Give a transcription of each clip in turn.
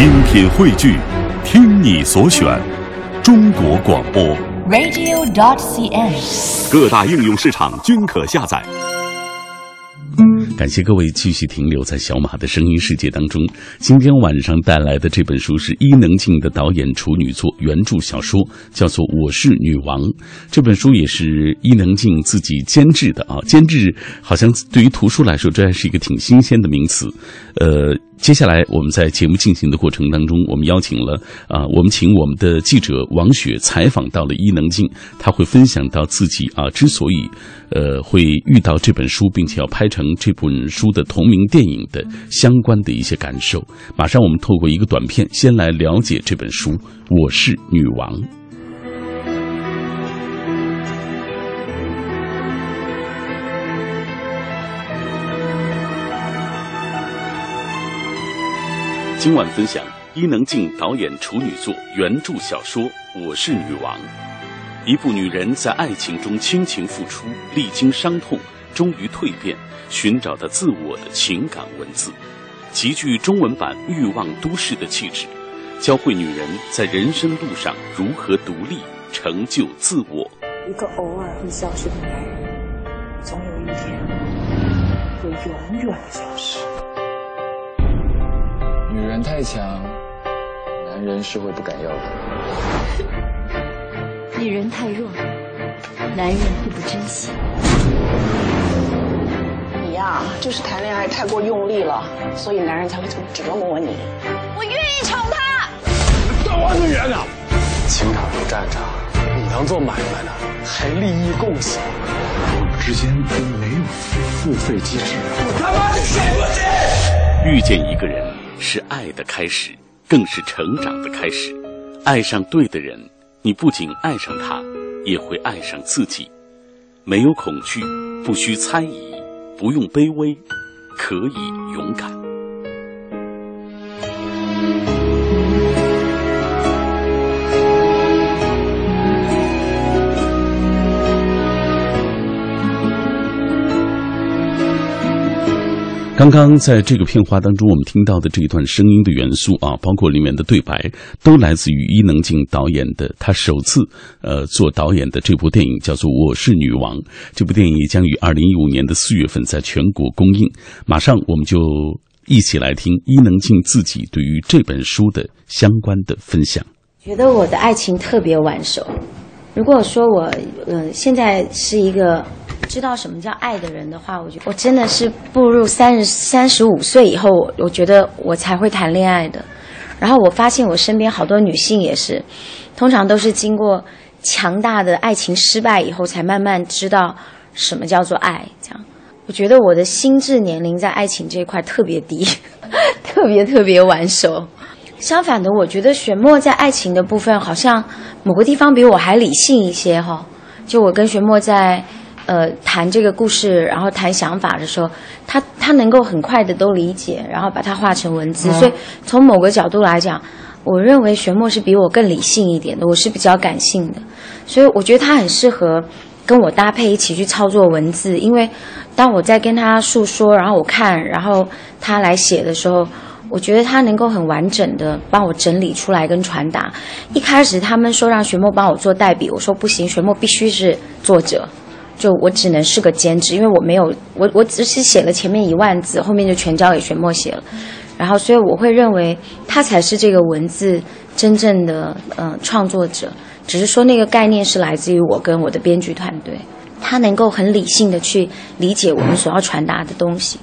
精品汇聚，听你所选，中国广播。radio.dot.cn，。各大应用市场均可下载。感谢各位继续停留在小马的声音世界当中。今天晚上带来的这本书是伊能静的导演处女作原著小说，叫做《我是女王》。这本书也是伊能静自己监制的啊，监制好像对于图书来说，这还是一个挺新鲜的名词。呃，接下来我们在节目进行的过程当中，我们邀请了啊、我们请我们的记者王雪采访到了伊能静，她会分享到自己啊之所以呃会遇到这本书，并且要拍成这本书的同名电影的相关的一些感受。马上我们透过一个短片，先来了解这本书《我是女王》。今晚分享伊能静导演处女作原著小说《我是女王》，一部女人在爱情中倾情付出，历经伤痛，终于蜕变，寻找的自我的情感文字，极具中文版《欲望都市》的气质，教会女人在人生路上如何独立，成就自我。一个偶尔会消失的男人，总有一天会永远的消失。女人太强，男人是会不敢要的。女人太弱，男人会不珍惜。你呀，就是谈恋爱太过用力了，所以男人才会这么折磨你。我愿意宠他。情场如战场，你当做买卖呢，还利益共享。我们之间都没有付费机制。我他妈的神经遇见一个人是爱的开始，更是成长的开始。爱上对的人，你不仅爱上他，也会爱上自己。没有恐惧，不需猜疑，不用卑微，可以勇敢。刚刚在这个片花当中，我们听到的这一段声音的元素啊，包括里面的对白，都来自于伊能静导演的他首次呃做导演的这部电影，叫做《我是女王》。这部电影将于二零一五年的四月份在全国公映。马上我们就一起来听伊能静自己对于这本书的相关的分享。觉得我的爱情特别晚熟。如果说我呃现在是一个知道什么叫爱的人的话，我觉我真的是步入三十三十五岁以后，我我觉得我才会谈恋爱的。然后我发现我身边好多女性也是，通常都是经过强大的爱情失败以后，才慢慢知道什么叫做爱。这样，我觉得我的心智年龄在爱情这一块特别低，特别特别晚熟。相反的，我觉得玄墨在爱情的部分好像某个地方比我还理性一些哈。就我跟玄墨在呃谈这个故事，然后谈想法的时候，他他能够很快的都理解，然后把它化成文字。所以从某个角度来讲，我认为玄墨是比我更理性一点的，我是比较感性的，所以我觉得他很适合跟我搭配一起去操作文字，因为当我在跟他诉说，然后我看，然后他来写的时候。我觉得他能够很完整的帮我整理出来跟传达。一开始他们说让玄墨帮我做代笔，我说不行，玄墨必须是作者，就我只能是个兼职，因为我没有我我只是写了前面一万字，后面就全交给玄墨写了。然后所以我会认为他才是这个文字真正的呃创作者，只是说那个概念是来自于我跟我的编剧团队，他能够很理性的去理解我们所要传达的东西。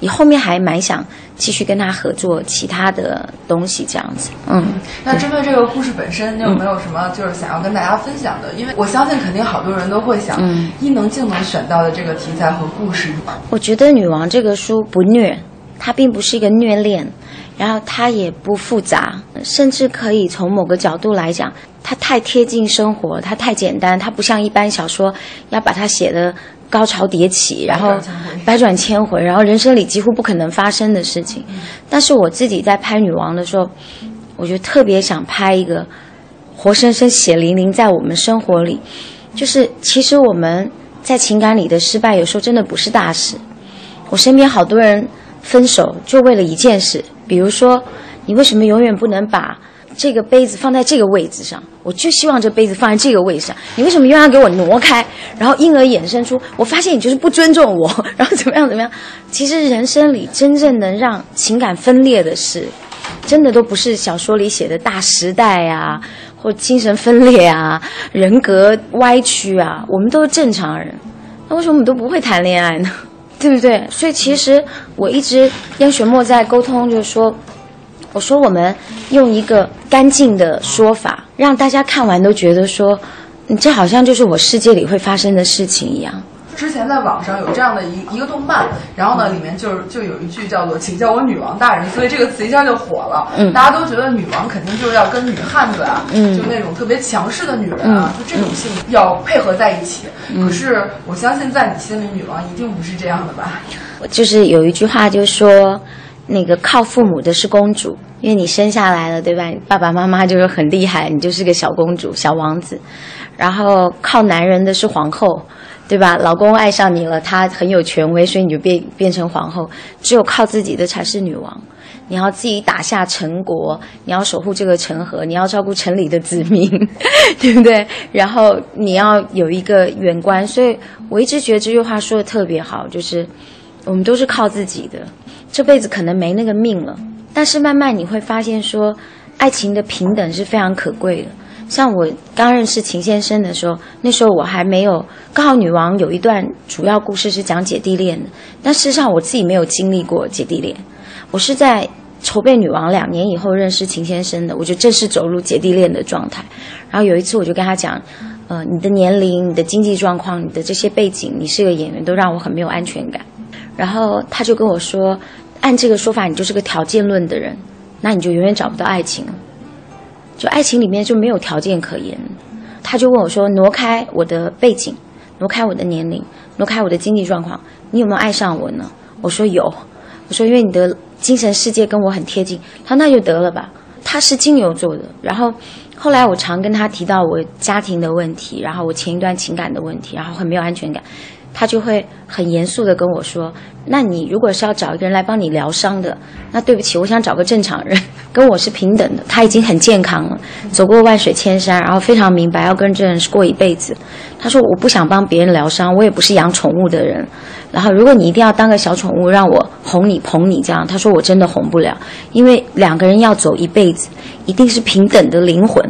你后面还蛮想继续跟他合作其他的东西，这样子，嗯。那针对这个故事本身，你有没有什么就是想要跟大家分享的？因为我相信肯定好多人都会想，嗯伊能静能选到的这个题材和故事，我觉得《女王》这个书不虐，它并不是一个虐恋，然后它也不复杂，甚至可以从某个角度来讲，它太贴近生活，它太简单，它不像一般小说要把它写的高潮迭起，然后百转千回，然后人生里几乎不可能发生的事情。但是我自己在拍《女王》的时候，我就特别想拍一个活生生血淋淋在我们生活里，就是其实我们在情感里的失败，有时候真的不是大事。我身边好多人分手就为了一件事，比如说你为什么永远不能把这个杯子放在这个位置上？我就希望这杯子放在这个位置上。你为什么又要给我挪开？然后因而衍生出，我发现你就是不尊重我，然后怎么样怎么样？其实人生里真正能让情感分裂的事，真的都不是小说里写的大时代啊，或精神分裂啊，人格歪曲啊。我们都是正常人，那为什么我们都不会谈恋爱呢？对不对？所以其实我一直跟玄墨在沟通，就是说，我说我们用一个干净的说法，让大家看完都觉得说，你这好像就是我世界里会发生的事情一样。之前在网上有这样的一一个动漫，然后呢，里面就是就有一句叫做“请叫我女王大人”，所以这个词一下就火了。嗯，大家都觉得女王肯定就是要跟女汉子啊，嗯，就那种特别强势的女人啊，就这种性要配合在一起。可是我相信，在你心里，女王一定不是这样的吧？就是有一句话，就说那个靠父母的是公主，因为你生下来了，对吧？爸爸妈妈就是很厉害，你就是个小公主、小王子。然后靠男人的是皇后。对吧？老公爱上你了，他很有权威，所以你就变变成皇后。只有靠自己的才是女王。你要自己打下城国，你要守护这个城河，你要照顾城里的子民，对不对？然后你要有一个远观。所以我一直觉得这句话说的特别好，就是我们都是靠自己的，这辈子可能没那个命了。但是慢慢你会发现，说爱情的平等是非常可贵的。像我刚认识秦先生的时候，那时候我还没有。刚好女王有一段主要故事是讲姐弟恋的，但事实上我自己没有经历过姐弟恋。我是在筹备女王两年以后认识秦先生的，我就正式走入姐弟恋的状态。然后有一次我就跟他讲，呃，你的年龄、你的经济状况、你的这些背景，你是个演员，都让我很没有安全感。然后他就跟我说，按这个说法，你就是个条件论的人，那你就永远找不到爱情了。就爱情里面就没有条件可言，他就问我说：“挪开我的背景，挪开我的年龄，挪开我的经济状况，你有没有爱上我呢？”我说有，我说因为你的精神世界跟我很贴近。他说那就得了吧。他是金牛座的，然后后来我常跟他提到我家庭的问题，然后我前一段情感的问题，然后很没有安全感。他就会很严肃的跟我说：“那你如果是要找一个人来帮你疗伤的，那对不起，我想找个正常人，跟我是平等的。他已经很健康了，走过万水千山，然后非常明白要跟这人是过一辈子。他说我不想帮别人疗伤，我也不是养宠物的人。然后如果你一定要当个小宠物让我哄你捧你这样，他说我真的哄不了，因为两个人要走一辈子，一定是平等的灵魂。”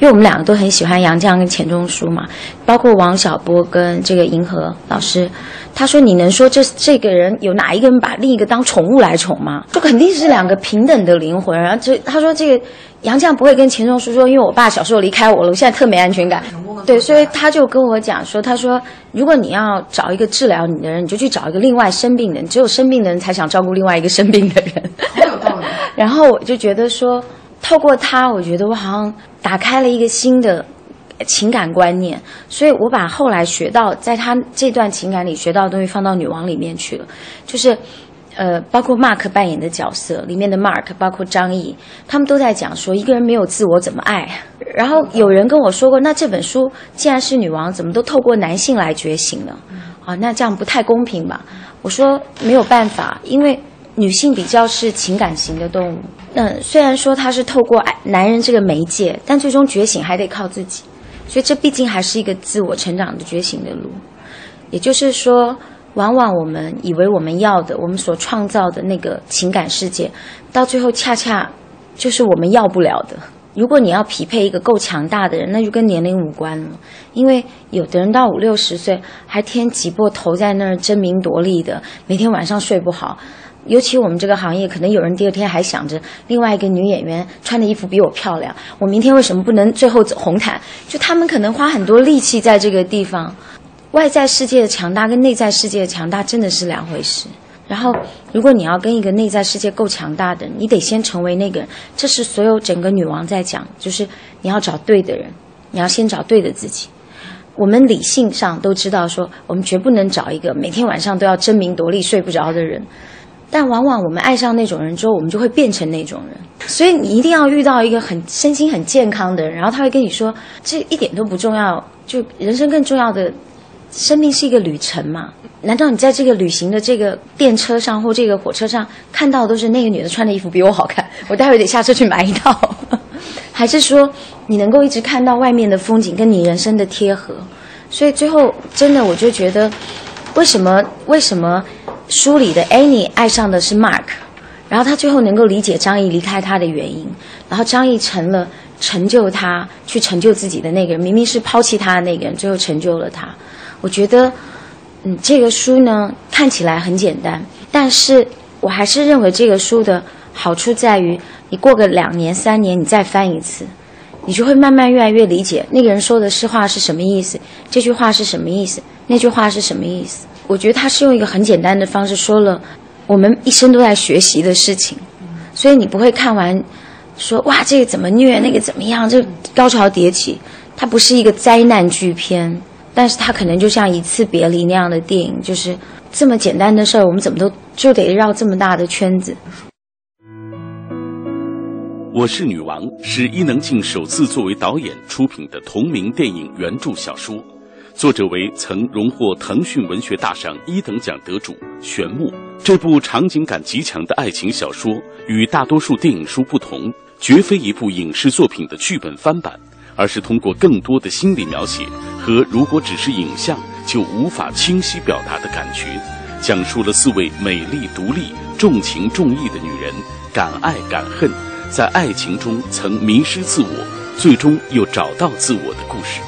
因为我们两个都很喜欢杨绛跟钱钟书嘛，包括王小波跟这个银河老师，他说你能说这这个人有哪一个人把另一个当宠物来宠吗？就肯定是两个平等的灵魂。然后这他说这个杨绛不会跟钱钟书说，因为我爸小时候离开我了，我现在特没安全感。对，所以他就跟我讲说，他说如果你要找一个治疗你的人，你就去找一个另外生病的人，只有生病的人才想照顾另外一个生病的人。好有道理。然后我就觉得说。透过他，我觉得我好像打开了一个新的情感观念，所以我把后来学到在他这段情感里学到的东西放到女王里面去了，就是，呃，包括 Mark 扮演的角色里面的 Mark，包括张译，他们都在讲说一个人没有自我怎么爱。然后有人跟我说过，那这本书既然是女王，怎么都透过男性来觉醒呢？啊，那这样不太公平吧？我说没有办法，因为。女性比较是情感型的动物，那，虽然说她是透过男人这个媒介，但最终觉醒还得靠自己，所以这毕竟还是一个自我成长的觉醒的路。也就是说，往往我们以为我们要的，我们所创造的那个情感世界，到最后恰恰就是我们要不了的。如果你要匹配一个够强大的人，那就跟年龄无关了，因为有的人到五六十岁还天挤破头在那儿争名夺利的，每天晚上睡不好。尤其我们这个行业，可能有人第二天还想着另外一个女演员穿的衣服比我漂亮，我明天为什么不能最后走红毯？就他们可能花很多力气在这个地方。外在世界的强大跟内在世界的强大真的是两回事。然后，如果你要跟一个内在世界够强大的，你得先成为那个人。这是所有整个女王在讲，就是你要找对的人，你要先找对的自己。我们理性上都知道说，我们绝不能找一个每天晚上都要争名夺利、睡不着的人。但往往我们爱上那种人之后，我们就会变成那种人。所以你一定要遇到一个很身心很健康的人，然后他会跟你说，这一点都不重要，就人生更重要的生命是一个旅程嘛？难道你在这个旅行的这个电车上或这个火车上看到的都是那个女的穿的衣服比我好看？我待会得下车去买一套，还是说你能够一直看到外面的风景跟你人生的贴合？所以最后真的我就觉得，为什么为什么书里的 Annie 爱上的是 Mark，然后他最后能够理解张译离开他的原因，然后张译成了成就他去成就自己的那个人，明明是抛弃他的那个人，最后成就了他。我觉得，嗯，这个书呢看起来很简单，但是我还是认为这个书的好处在于，你过个两年三年，你再翻一次，你就会慢慢越来越理解那个人说的是话是什么意思，这句话是什么意思，那句话是什么意思。我觉得他是用一个很简单的方式说了我们一生都在学习的事情，所以你不会看完说哇这个怎么虐，那个怎么样，这高潮迭起，它不是一个灾难剧片。但是它可能就像一次别离那样的电影，就是这么简单的事儿，我们怎么都就得绕这么大的圈子。我是女王是伊能静首次作为导演出品的同名电影原著小说，作者为曾荣获腾讯文学大赏一等奖得主玄牧。这部场景感极强的爱情小说与大多数电影书不同，绝非一部影视作品的剧本翻版。而是通过更多的心理描写和如果只是影像就无法清晰表达的感觉，讲述了四位美丽、独立、重情重义的女人敢爱敢恨，在爱情中曾迷失自我，最终又找到自我的故事。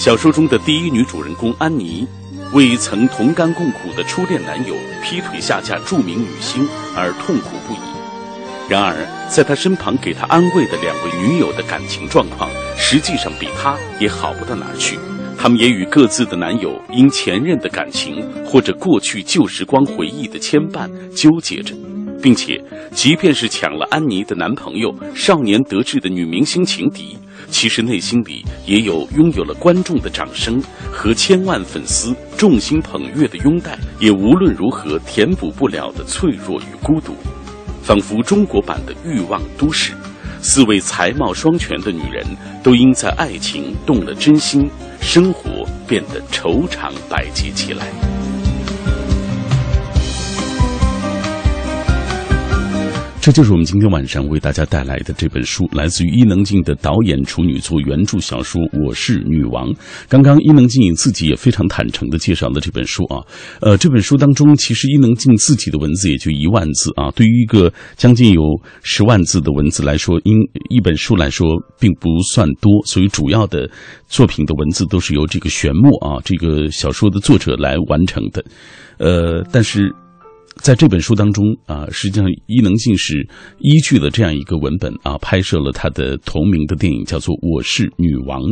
小说中的第一女主人公安妮，为曾同甘共苦的初恋男友劈腿下嫁著名女星而痛苦不已。然而，在她身旁给她安慰的两位女友的感情状况，实际上比她也好不到哪儿去。他们也与各自的男友因前任的感情或者过去旧时光回忆的牵绊纠结着，并且，即便是抢了安妮的男朋友、少年得志的女明星情敌，其实内心里也有拥有了观众的掌声和千万粉丝众星捧月的拥戴，也无论如何填补不了的脆弱与孤独。仿佛中国版的欲望都市，四位才貌双全的女人都因在爱情动了真心，生活变得愁肠百结起来。这就是我们今天晚上为大家带来的这本书，来自于伊能静的导演处女作原著小说《我是女王》。刚刚伊能静自己也非常坦诚的介绍了这本书啊，呃，这本书当中其实伊能静自己的文字也就一万字啊，对于一个将近有十万字的文字来说，因一本书来说并不算多，所以主要的作品的文字都是由这个玄墨啊这个小说的作者来完成的，呃，但是。在这本书当中啊，实际上伊能静是依据了这样一个文本啊，拍摄了他的同名的电影，叫做《我是女王》。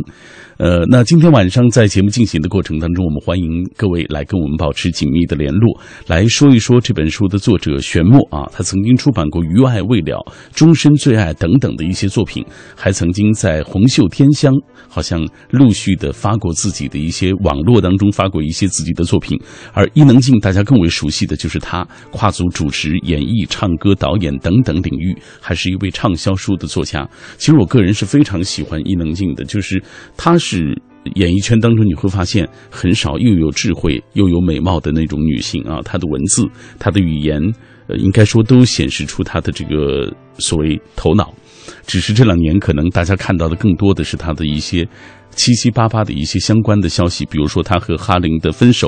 呃，那今天晚上在节目进行的过程当中，我们欢迎各位来跟我们保持紧密的联络，来说一说这本书的作者玄墨啊，他曾经出版过《余爱未了》《终身最爱》等等的一些作品，还曾经在红袖添香，好像陆续的发过自己的一些网络当中发过一些自己的作品。而伊能静，大家更为熟悉的就是他跨足主持、演绎、唱歌、导演等等领域，还是一位畅销书的作家。其实我个人是非常喜欢伊能静的，就是她。是演艺圈当中你会发现很少又有智慧又有美貌的那种女性啊，她的文字、她的语言，呃，应该说都显示出她的这个所谓头脑。只是这两年可能大家看到的更多的是她的一些。七七八八的一些相关的消息，比如说他和哈林的分手，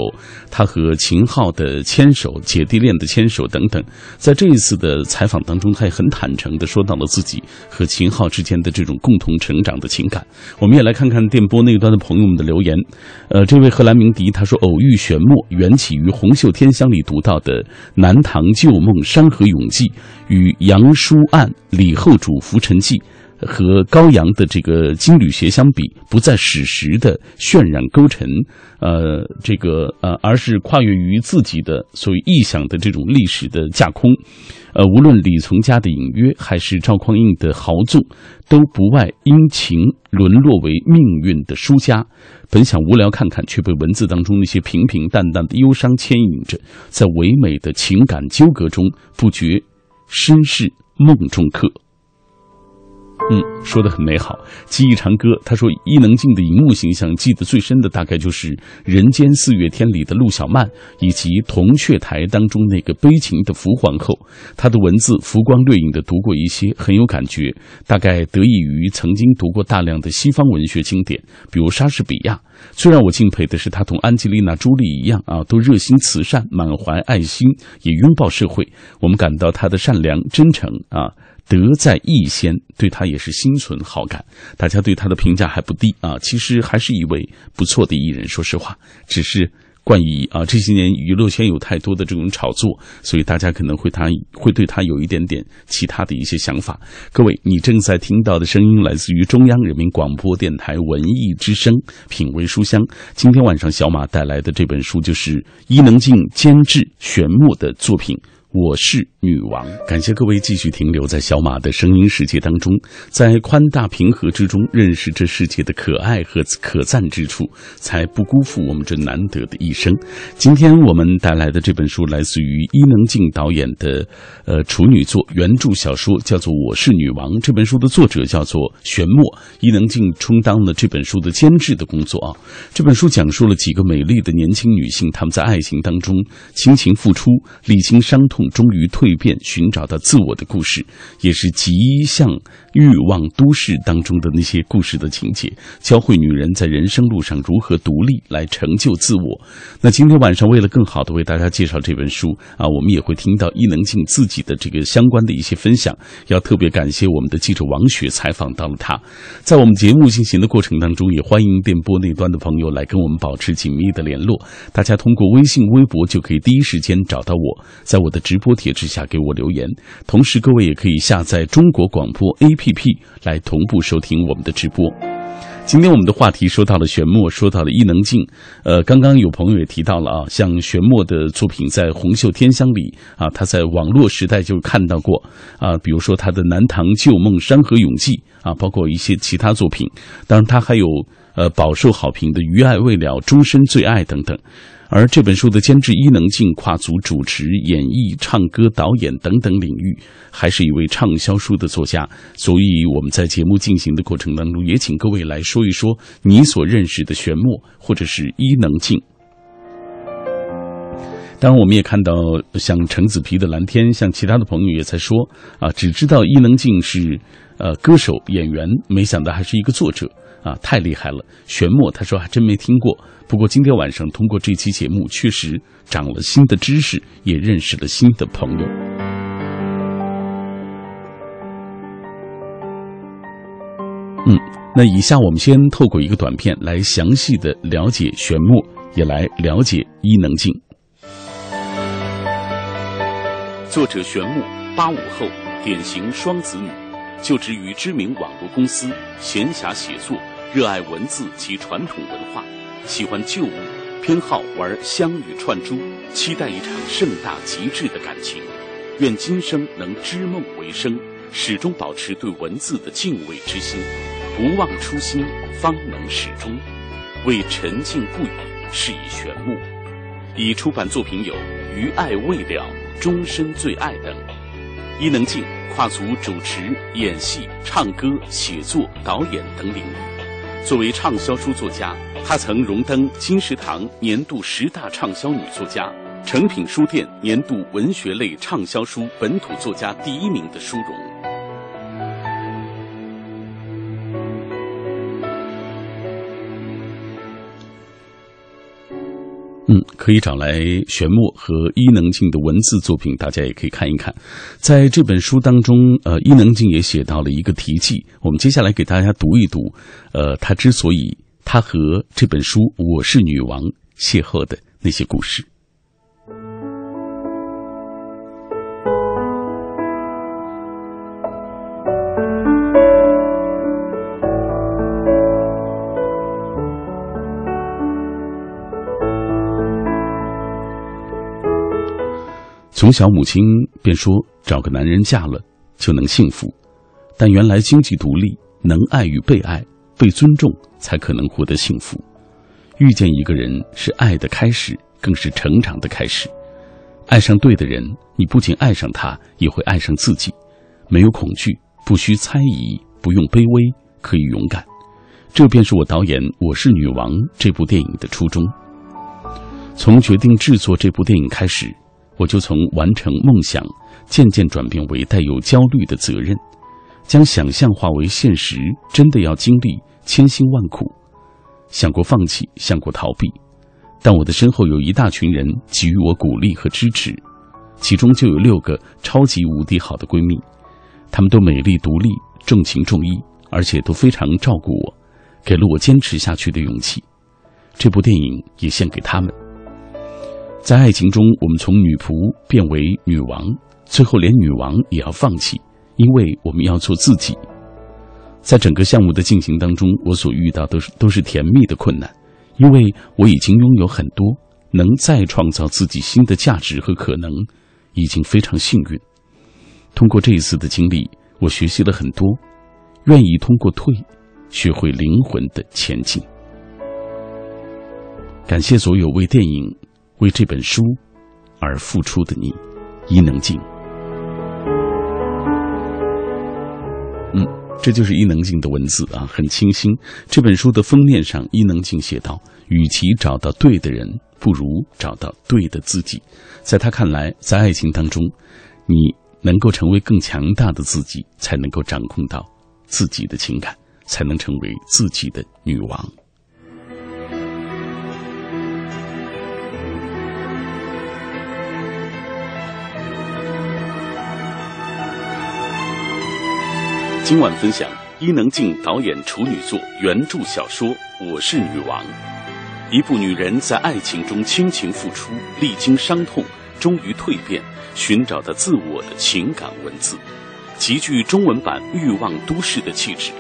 他和秦昊的牵手，姐弟恋的牵手等等。在这一次的采访当中，他也很坦诚的说到了自己和秦昊之间的这种共同成长的情感。我们也来看看电波那端的朋友们的留言。呃，这位荷兰鸣笛他说：“偶遇玄墨，缘起于《红袖添香》里读到的南唐旧梦山河永记与杨叔案李后主浮沉记。”和高阳的这个金缕鞋相比，不在史实的渲染勾陈，呃，这个呃，而是跨越于自己的所谓臆想的这种历史的架空，呃，无论李从嘉的隐约，还是赵匡胤的豪纵，都不外因情沦落为命运的输家。本想无聊看看，却被文字当中那些平平淡淡的忧伤牵引着，在唯美的情感纠葛中，不觉身是梦中客。嗯，说的很美好。记忆长歌，他说伊能静的荧幕形象记得最深的大概就是《人间四月天》里的陆小曼，以及《铜雀台》当中那个悲情的福皇后。她的文字浮光掠影的读过一些，很有感觉。大概得益于曾经读过大量的西方文学经典，比如莎士比亚。最让我敬佩的是，她同安吉丽娜·朱莉一样啊，都热心慈善，满怀爱心，也拥抱社会。我们感到她的善良、真诚啊。德在艺先，对他也是心存好感。大家对他的评价还不低啊，其实还是一位不错的艺人。说实话，只是冠以啊这些年娱乐圈有太多的这种炒作，所以大家可能会他会对他有一点点其他的一些想法。各位，你正在听到的声音来自于中央人民广播电台文艺之声品味书香。今天晚上小马带来的这本书就是伊能静监制玄墨的作品。我是女王，感谢各位继续停留在小马的声音世界当中，在宽大平和之中认识这世界的可爱和可赞之处，才不辜负我们这难得的一生。今天我们带来的这本书来自于伊能静导演的呃处女作原著小说，叫做《我是女王》。这本书的作者叫做玄墨，伊能静充当了这本书的监制的工作啊。这本书讲述了几个美丽的年轻女性，她们在爱情当中倾情付出，历经伤痛。终于蜕变，寻找到自我的故事，也是极像欲望都市当中的那些故事的情节，教会女人在人生路上如何独立来成就自我。那今天晚上，为了更好的为大家介绍这本书啊，我们也会听到伊能静自己的这个相关的一些分享。要特别感谢我们的记者王雪采访到了他，在我们节目进行的过程当中，也欢迎电波那端的朋友来跟我们保持紧密的联络。大家通过微信、微博就可以第一时间找到我，在我的。直播帖之下给我留言，同时各位也可以下载中国广播 APP 来同步收听我们的直播。今天我们的话题说到了玄墨，说到了伊能静。呃，刚刚有朋友也提到了啊，像玄墨的作品在《红袖添香》里啊，他在网络时代就看到过啊，比如说他的《南唐旧梦》《山河永记》啊，包括一些其他作品。当然，他还有呃饱受好评的《余爱未了》《终身最爱》等等。而这本书的监制伊能静跨足主持、演绎、唱歌、导演等等领域，还是一位畅销书的作家。所以我们在节目进行的过程当中，也请各位来说一说你所认识的玄墨或者是伊能静。当然，我们也看到像橙子皮的蓝天，像其他的朋友也在说啊，只知道伊能静是呃歌手演员，没想到还是一个作者啊，太厉害了。玄墨他说还真没听过。不过今天晚上通过这期节目，确实长了新的知识，也认识了新的朋友。嗯，那以下我们先透过一个短片来详细的了解玄墨，也来了解伊能静。作者玄墨，八五后，典型双子女，就职于知名网络公司，闲暇写作，热爱文字及传统文化。喜欢旧物，偏好玩香与串珠，期待一场盛大极致的感情。愿今生能织梦为生，始终保持对文字的敬畏之心，不忘初心，方能始终。为沉静不语，是以玄木。已出版作品有《余爱未了》《终身最爱》等。伊能静跨足主持、演戏、唱歌、写作、导演等领域，作为畅销书作家。她曾荣登金石堂年度十大畅销女作家、诚品书店年度文学类畅销书本土作家第一名的殊荣。可以找来玄墨和伊能静的文字作品，大家也可以看一看。在这本书当中，呃，伊能静也写到了一个题记，我们接下来给大家读一读。呃，他之所以。他和这本书《我是女王》邂逅的那些故事。从小，母亲便说：“找个男人嫁了就能幸福。”但原来，经济独立、能爱与被爱。被尊重才可能获得幸福。遇见一个人是爱的开始，更是成长的开始。爱上对的人，你不仅爱上他，也会爱上自己。没有恐惧，不需猜疑，不用卑微，可以勇敢。这便是我导演《我是女王》这部电影的初衷。从决定制作这部电影开始，我就从完成梦想，渐渐转变为带有焦虑的责任，将想象化为现实，真的要经历千辛万苦。想过放弃，想过逃避，但我的身后有一大群人给予我鼓励和支持，其中就有六个超级无敌好的闺蜜，她们都美丽独立、重情重义，而且都非常照顾我。给了我坚持下去的勇气，这部电影也献给他们。在爱情中，我们从女仆变为女王，最后连女王也要放弃，因为我们要做自己。在整个项目的进行当中，我所遇到的都是甜蜜的困难，因为我已经拥有很多，能再创造自己新的价值和可能，已经非常幸运。通过这一次的经历，我学习了很多，愿意通过退。学会灵魂的前进。感谢所有为电影、为这本书而付出的你，伊能静。嗯，这就是伊能静的文字啊，很清新。这本书的封面上，伊能静写道：“与其找到对的人，不如找到对的自己。”在他看来，在爱情当中，你能够成为更强大的自己，才能够掌控到自己的情感。才能成为自己的女王。今晚分享伊能静导演处女作原著小说《我是女王》，一部女人在爱情中倾情付出，历经伤痛，终于蜕变，寻找的自我的情感文字，极具中文版《欲望都市》的气质。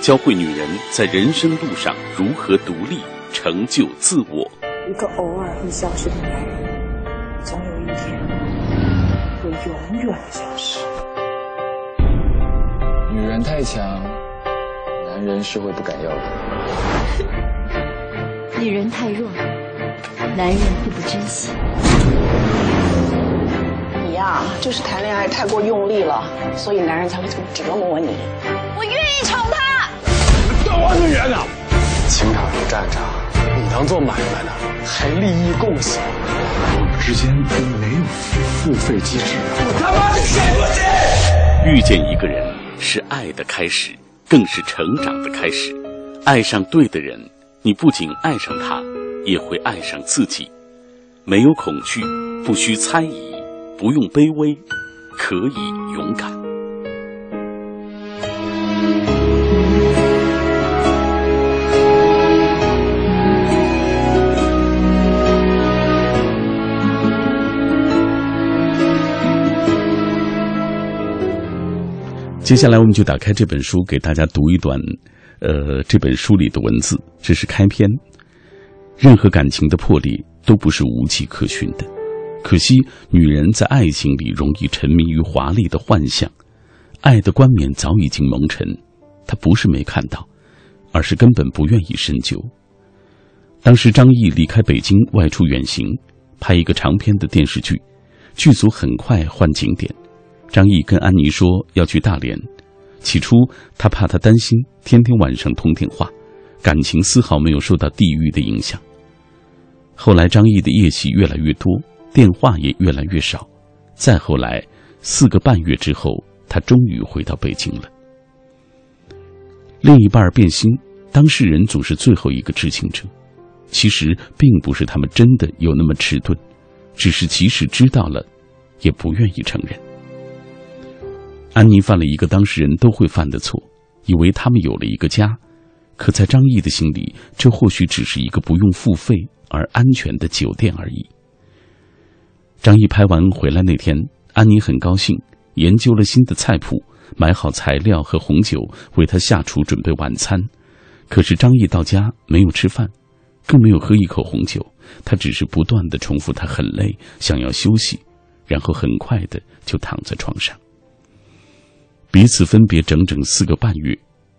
教会女人在人生路上如何独立成就自我。一个偶尔会消失的男人，总有一天会永远的消失。女人太强，男人是会不敢要的。女人太弱，男人会不珍惜。你呀，就是谈恋爱太过用力了，所以男人才会这么折磨你。我愿意宠他。我女人呢？情场如战场，你当做买卖呢，还利益共享。我们之间没有付费机制。我他妈的信不信？遇见一个人是爱的开始，更是成长的开始。爱上对的人，你不仅爱上他，也会爱上自己。没有恐惧，不需猜疑，不用卑微，可以勇敢。接下来，我们就打开这本书，给大家读一段，呃，这本书里的文字。这是开篇。任何感情的破裂都不是无迹可寻的，可惜女人在爱情里容易沉迷于华丽的幻想，爱的冠冕早已经蒙尘。她不是没看到，而是根本不愿意深究。当时张译离开北京，外出远行，拍一个长篇的电视剧，剧组很快换景点。张毅跟安妮说要去大连，起初他怕她担心，天天晚上通电话，感情丝毫没有受到地域的影响。后来张毅的夜戏越来越多，电话也越来越少。再后来，四个半月之后，他终于回到北京了。另一半变心，当事人总是最后一个知情者。其实并不是他们真的有那么迟钝，只是即使知道了，也不愿意承认。安妮犯了一个当事人都会犯的错，以为他们有了一个家，可在张毅的心里，这或许只是一个不用付费而安全的酒店而已。张毅拍完回来那天，安妮很高兴，研究了新的菜谱，买好材料和红酒，为他下厨准备晚餐。可是张毅到家没有吃饭，更没有喝一口红酒，他只是不断的重复他很累，想要休息，然后很快的就躺在床上。彼此分别整整四个半月，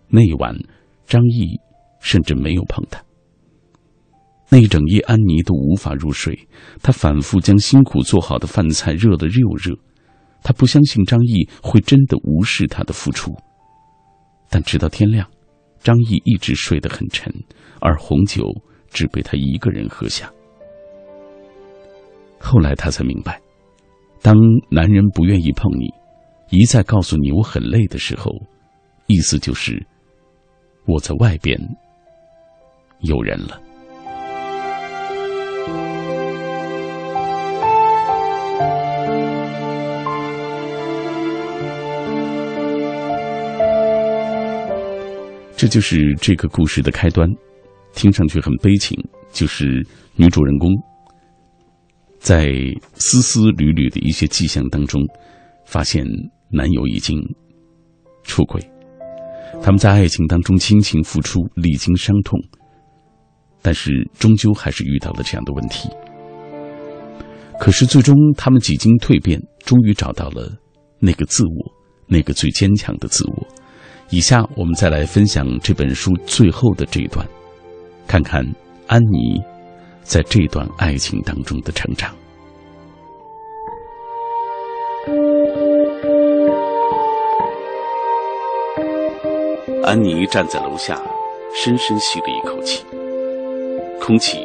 那一晚，张毅甚至没有碰她。那一整夜，安妮都无法入睡。她反复将辛苦做好的饭菜热了又热。她不相信张毅会真的无视她的付出。但直到天亮，张毅一直睡得很沉，而红酒只被他一个人喝下。后来他才明白，当男人不愿意碰你，一再告诉你我很累的时候，意思就是我在外边有人了。这就是这个故事的开端，听上去很悲情。就是女主人公在丝丝缕缕的一些迹象当中，发现男友已经出轨。他们在爱情当中倾情付出，历经伤痛，但是终究还是遇到了这样的问题。可是最终，他们几经蜕变，终于找到了那个自我，那个最坚强的自我。以下我们再来分享这本书最后的这一段，看看安妮在这段爱情当中的成长。安妮站在楼下，深深吸了一口气，空气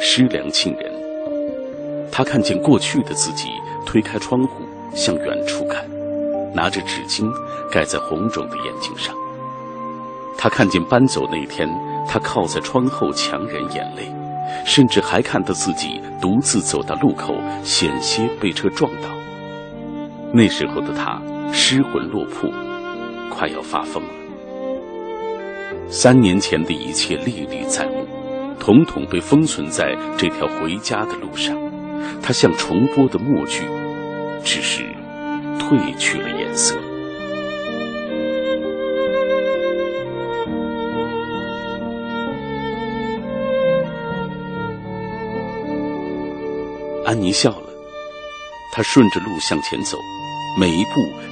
湿凉沁人。她看见过去的自己，推开窗户向远处看。拿着纸巾盖在红肿的眼睛上。他看见搬走那天，他靠在窗后强忍眼泪，甚至还看到自己独自走到路口，险些被车撞倒。那时候的他失魂落魄，快要发疯了。三年前的一切历历在目，统统被封存在这条回家的路上。它像重播的默剧，只是。褪去了颜色。安妮笑了，她顺着路向前走，每一步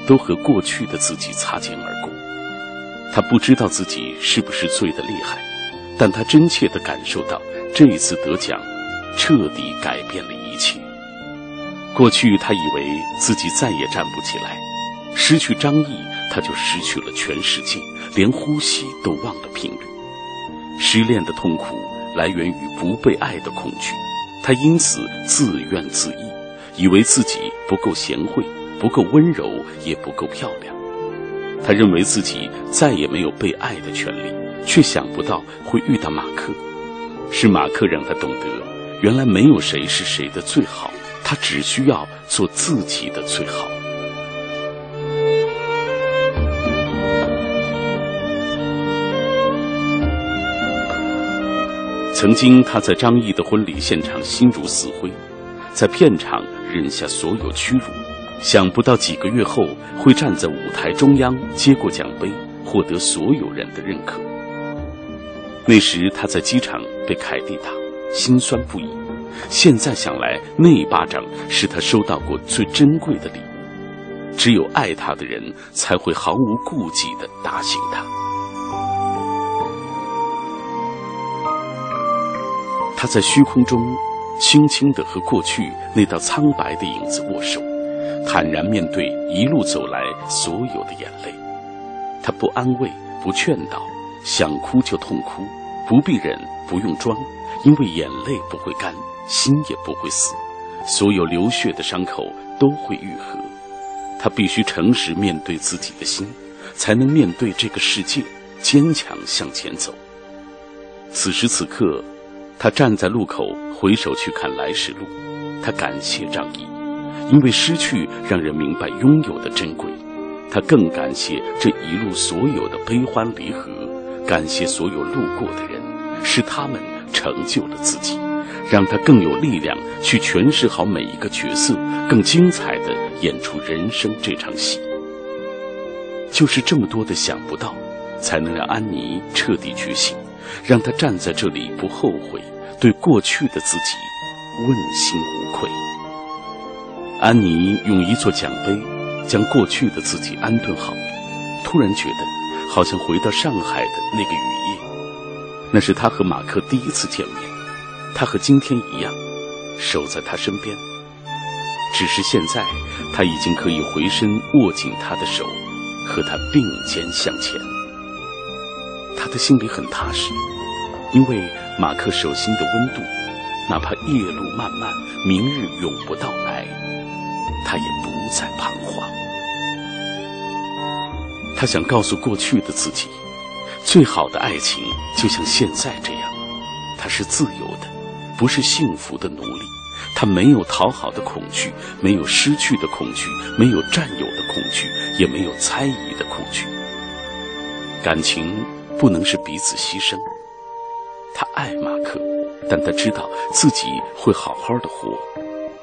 都和过去的自己擦肩而过。他不知道自己是不是醉得厉害，但他真切地感受到，这一次得奖，彻底改变了一切。过去，他以为自己再也站不起来，失去张毅，他就失去了全世界，连呼吸都忘了频率。失恋的痛苦来源于不被爱的恐惧，他因此自怨自艾，以为自己不够贤惠，不够温柔，也不够漂亮。他认为自己再也没有被爱的权利，却想不到会遇到马克。是马克让他懂得，原来没有谁是谁的最好。他只需要做自己的最好。曾经，他在张译的婚礼现场心如死灰，在片场忍下所有屈辱，想不到几个月后会站在舞台中央接过奖杯，获得所有人的认可。那时，他在机场被凯蒂打，心酸不已。现在想来，那一巴掌是他收到过最珍贵的礼物。只有爱他的人，才会毫无顾忌的打醒他。他在虚空中，轻轻的和过去那道苍白的影子握手，坦然面对一路走来所有的眼泪。他不安慰，不劝导，想哭就痛哭，不必忍，不用装，因为眼泪不会干。心也不会死，所有流血的伤口都会愈合。他必须诚实面对自己的心，才能面对这个世界，坚强向前走。此时此刻，他站在路口，回首去看来时路。他感谢张毅，因为失去让人明白拥有的珍贵。他更感谢这一路所有的悲欢离合，感谢所有路过的人，是他们成就了自己。让他更有力量去诠释好每一个角色，更精彩的演出人生这场戏。就是这么多的想不到，才能让安妮彻底觉醒，让她站在这里不后悔，对过去的自己问心无愧。安妮用一座奖杯将过去的自己安顿好，突然觉得好像回到上海的那个雨夜，那是她和马克第一次见面。他和今天一样，守在他身边。只是现在，他已经可以回身握紧他的手，和他并肩向前。他的心里很踏实，因为马克手心的温度，哪怕夜路漫漫，明日永不到来，他也不再彷徨。他想告诉过去的自己，最好的爱情就像现在这样，它是自由的，不是幸福的奴隶。他没有讨好的恐惧，没有失去的恐惧，没有占有的恐惧，也没有猜疑的恐惧。感情不能是彼此牺牲。他爱马克，但他知道自己会好好的活，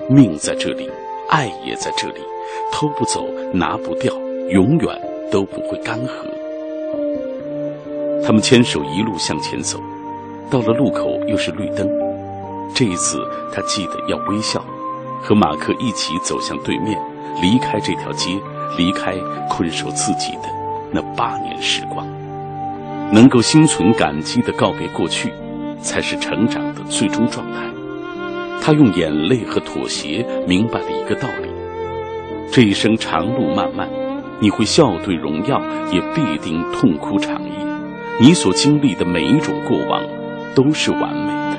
命在这里，爱也在这里，偷不走，拿不掉，永远都不会干涸。他们牵手一路向前走，到了路口又是绿灯。这一次，他记得要微笑，和马克一起走向对面，离开这条街，离开困守自己的那八年时光。能够心存感激的告别过去，才是成长的最终状态。他用眼泪和妥协明白了一个道理：这一生长路漫漫，你会笑对荣耀，也必定痛哭长夜。你所经历的每一种过往，都是完美的。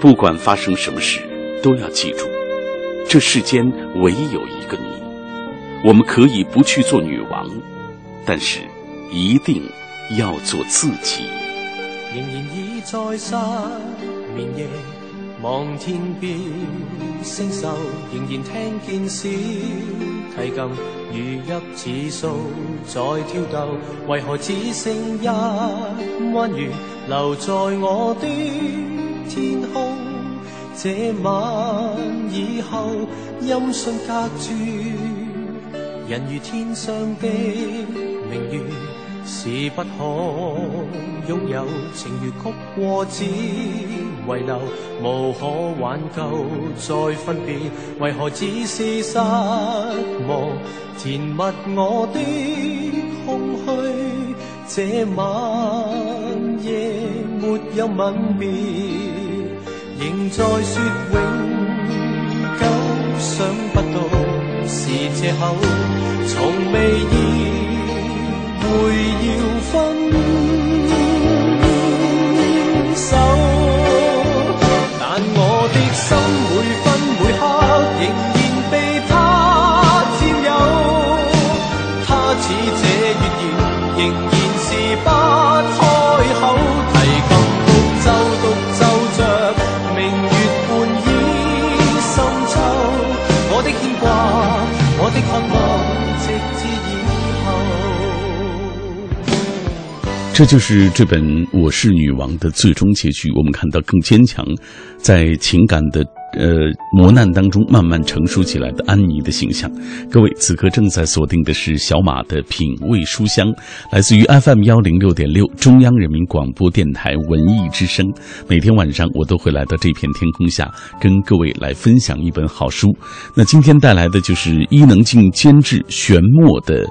不管发生什么事，都要记住，这世间唯有一个你。我们可以不去做女王，但是一定要做自己。仍然已在失眠夜，望天边星宿，仍然听见小提琴如泣似诉在挑逗。为何只剩一弯月留在我的？天空，这晚以后，音讯隔绝，人如天上的明月，是不可拥有。情如曲过只遗留，无可挽救再分别。为何只是失望，填密我的空虚？这晚夜没有吻别。仍在说永久，想不到是借口，从未意会要分仍然被他占有，他似这月圆，仍然是不开口，提琴独奏独奏着，明月半倚深秋。我的牵挂，我的盼望，直至以后。这就是这本《我是女王》的最终结局。我们看到更坚强，在情感的呃磨难当中慢慢成熟起来的安妮的形象。各位此刻正在锁定的是小马的品味书香，来自于 FM 幺零六点六中央人民广播电台文艺之声。每天晚上我都会来到这片天空下，跟各位来分享一本好书。那今天带来的就是伊能静监制玄墨的。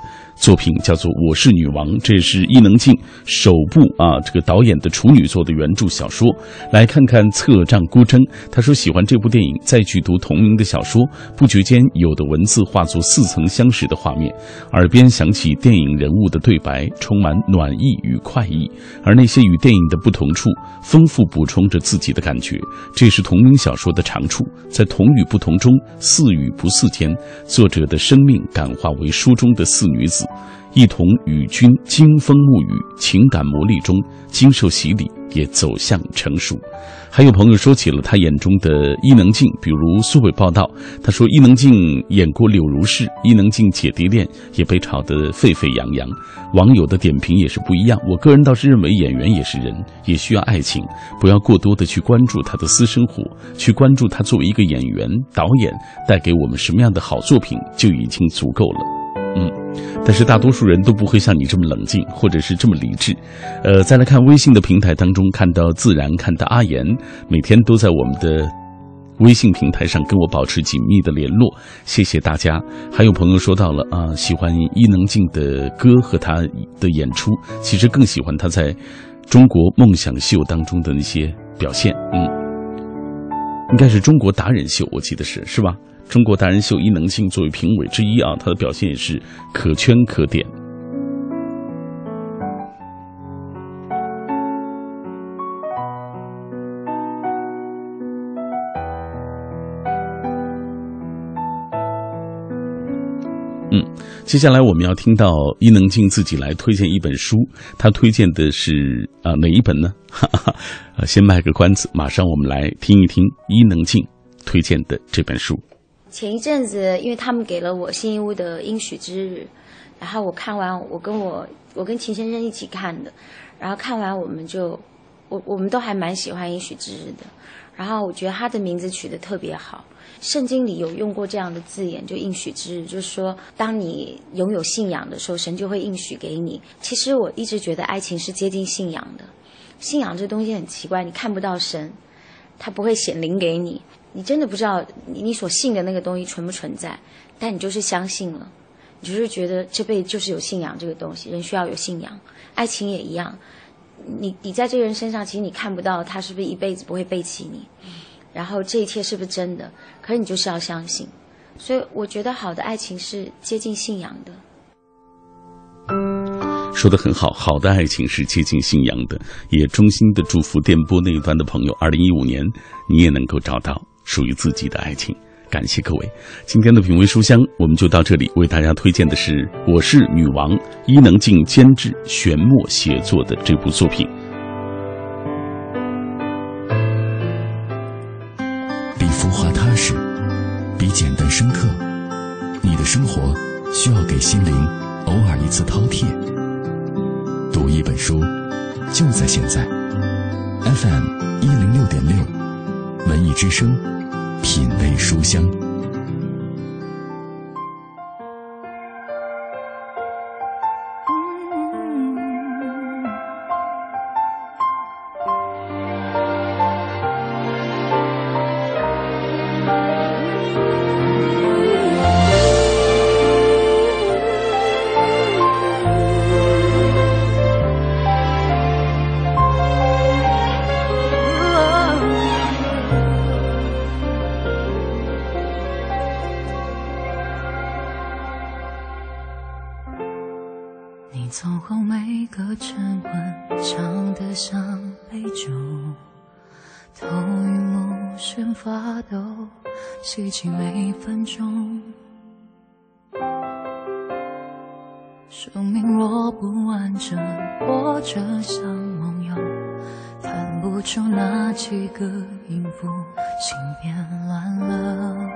作品叫做《我是女王》，这是伊能静首部啊这个导演的处女作的原著小说。来看看侧帐孤征，他说喜欢这部电影，再去读同名的小说，不觉间有的文字化作似曾相识的画面，耳边响起电影人物的对白，充满暖意与快意，而那些与电影的不同处，丰富补充着自己的感觉。这是同名小说的长处，在同与不同中，似与不似间，作者的生命感化为书中的四女子。一同与君经风沐雨，情感磨砺中经受洗礼，也走向成熟。还有朋友说起了他眼中的伊能静，比如苏北报道，他说伊能静演过柳如是，伊能静姐弟恋也被炒得沸沸扬扬。网友的点评也是不一样。我个人倒是认为演员也是人，也需要爱情，不要过多的去关注他的私生活，去关注他作为一个演员、导演带给我们什么样的好作品就已经足够了。嗯，但是大多数人都不会像你这么冷静，或者是这么理智。呃，再来看微信的平台当中，看到自然，看到阿言，每天都在我们的微信平台上跟我保持紧密的联络，谢谢大家。还有朋友说到了啊，喜欢伊能静的歌和她的演出，其实更喜欢她在中国梦想秀当中的那些表现。嗯，应该是中国达人秀，我记得是是吧？中国达人秀伊能静作为评委之一啊她的表现也是可圈可点。嗯接下来我们要听到伊能静自己来推荐一本书她推荐的是啊哪一本呢？哈 哈先卖个关子马上我们来听一听伊能静推荐的这本书。前一阵子，因为他们给了我新一屋的《应许之日》，然后我看完，我跟我我跟秦先生一起看的，然后看完我们就，我我们都还蛮喜欢《应许之日》的，然后我觉得他的名字取得特别好。圣经里有用过这样的字眼，就应许之日，就是说，当你拥有信仰的时候，神就会应许给你。其实我一直觉得爱情是接近信仰的，信仰这东西很奇怪，你看不到神，他不会显灵给你，你真的不知道你你所信的那个东西存不存在，但你就是相信了，你就是觉得这辈子就是有信仰这个东西，人需要有信仰，爱情也一样，你你在这个人身上，其实你看不到他是不是一辈子不会背弃你。然后这一切是不是真的？可是你就是要相信，所以我觉得好的爱情是接近信仰的。说的很好，好的爱情是接近信仰的，也衷心的祝福电波那一端的朋友，二零一五年你也能够找到属于自己的爱情。感谢各位，今天的品味书香我们就到这里，为大家推荐的是《我是女王》，伊能静监制、玄墨写作的这部作品。比浮华踏实，比简单深刻。你的生活需要给心灵偶尔一次饕餮。读一本书，就在现在。FM 一零六点六，文艺之声，品味书香。分钟。生命若不完整，活着像梦游，弹不出那几个音符，心变乱了。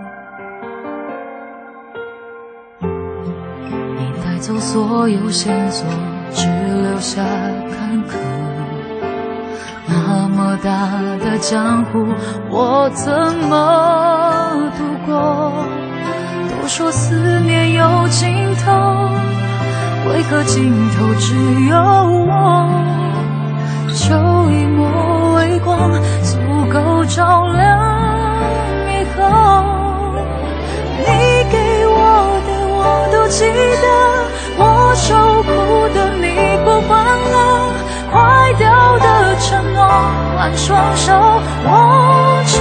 你带走所有线索，只留下坎坷。那么大的江湖，我怎么度过？都说思念有尽头，为何尽头只有我？就一抹微光，足够照亮以后。承诺，换双手，我撑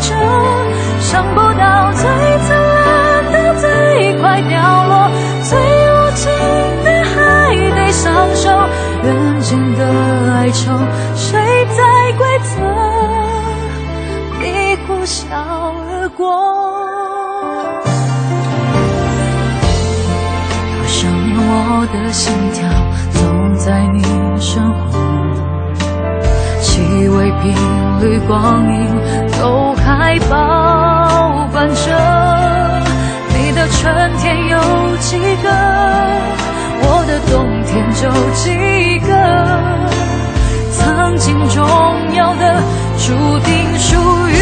着。想不到最灿烂的最快掉落，最无情的还得相守。人间的哀愁，谁在规则你呼啸而过？多少年我的心频率光阴都还保管着你的春天有几个？我的冬天就几个？曾经重要的注定属于